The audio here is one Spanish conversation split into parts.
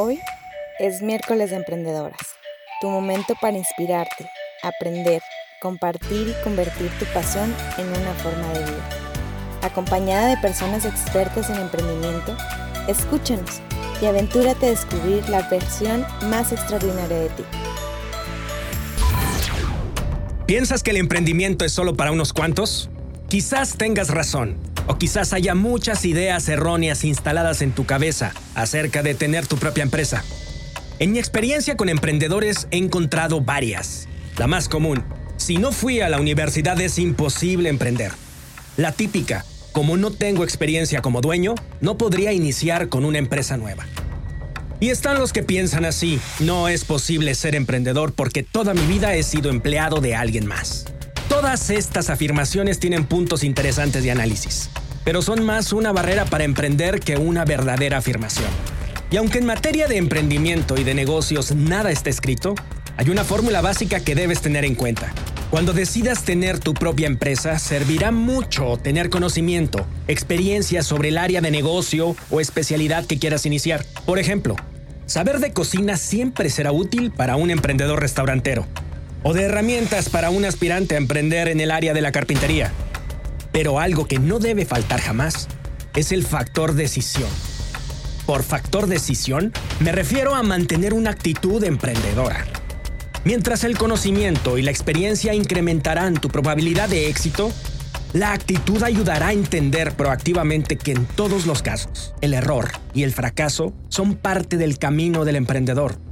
Hoy es miércoles de emprendedoras, tu momento para inspirarte, aprender, compartir y convertir tu pasión en una forma de vida. Acompañada de personas expertas en emprendimiento, escúchanos y aventúrate a descubrir la versión más extraordinaria de ti. ¿Piensas que el emprendimiento es solo para unos cuantos? Quizás tengas razón. O quizás haya muchas ideas erróneas instaladas en tu cabeza acerca de tener tu propia empresa. En mi experiencia con emprendedores he encontrado varias. La más común, si no fui a la universidad es imposible emprender. La típica, como no tengo experiencia como dueño, no podría iniciar con una empresa nueva. Y están los que piensan así, no es posible ser emprendedor porque toda mi vida he sido empleado de alguien más. Todas estas afirmaciones tienen puntos interesantes de análisis, pero son más una barrera para emprender que una verdadera afirmación. Y aunque en materia de emprendimiento y de negocios nada está escrito, hay una fórmula básica que debes tener en cuenta. Cuando decidas tener tu propia empresa, servirá mucho tener conocimiento, experiencia sobre el área de negocio o especialidad que quieras iniciar. Por ejemplo, saber de cocina siempre será útil para un emprendedor restaurantero, o de herramientas para un aspirante a emprender en el área de la carpintería. Pero algo que no debe faltar jamás es el factor decisión. Por factor decisión me refiero a mantener una actitud emprendedora. Mientras el conocimiento y la experiencia incrementarán tu probabilidad de éxito, la actitud ayudará a entender proactivamente que en todos los casos, el error y el fracaso son parte del camino del emprendedor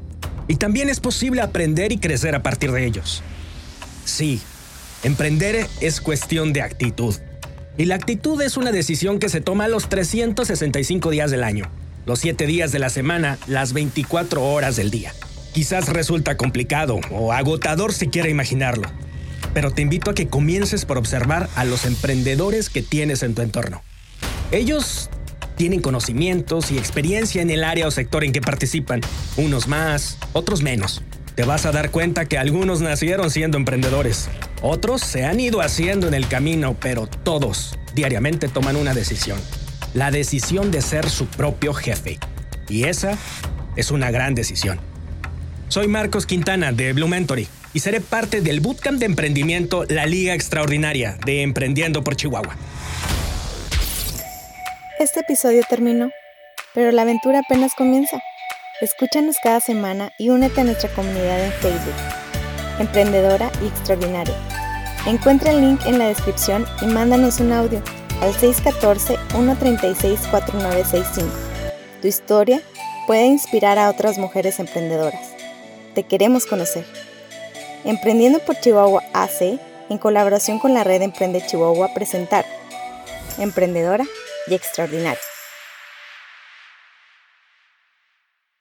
y también es posible aprender y crecer a partir de ellos. Sí, emprender es cuestión de actitud. Y la actitud es una decisión que se toma los 365 días del año, los 7 días de la semana, las 24 horas del día. Quizás resulta complicado o agotador si quiere imaginarlo, pero te invito a que comiences por observar a los emprendedores que tienes en tu entorno. Ellos tienen conocimientos y experiencia en el área o sector en que participan, unos más, otros menos. Te vas a dar cuenta que algunos nacieron siendo emprendedores, otros se han ido haciendo en el camino, pero todos diariamente toman una decisión. La decisión de ser su propio jefe. Y esa es una gran decisión. Soy Marcos Quintana de Blue Mentory y seré parte del Bootcamp de Emprendimiento La Liga Extraordinaria de Emprendiendo por Chihuahua. Este episodio terminó, pero la aventura apenas comienza. Escúchanos cada semana y únete a nuestra comunidad en Facebook, Emprendedora y Extraordinaria. Encuentra el link en la descripción y mándanos un audio al 614-136-4965. Tu historia puede inspirar a otras mujeres emprendedoras. Te queremos conocer. Emprendiendo por Chihuahua AC, en colaboración con la red Emprende Chihuahua, presentar Emprendedora y extraordinario.